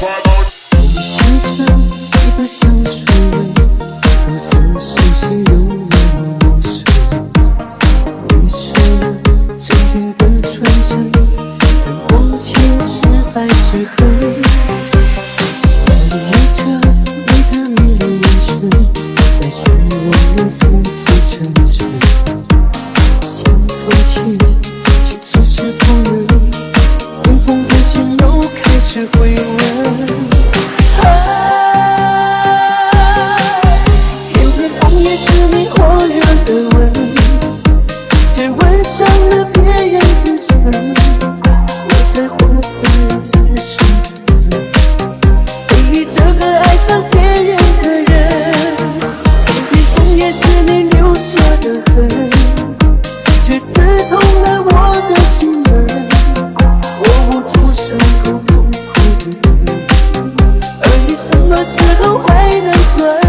我们着你的香水味如此熟悉又那么陌生回首曾经的纯真分不清是爱是恨幻化着你的迷人眼神在漩涡里浮浮沉沉想放弃却迟迟不能冰封的心又开始回爱上了别人的唇，我才后悔。痴痴回忆这个爱上别人的人，封闭双眼是你留下的痕，却刺痛了我的心门。我捂住伤口，苦苦的，而你什么时候会能醉？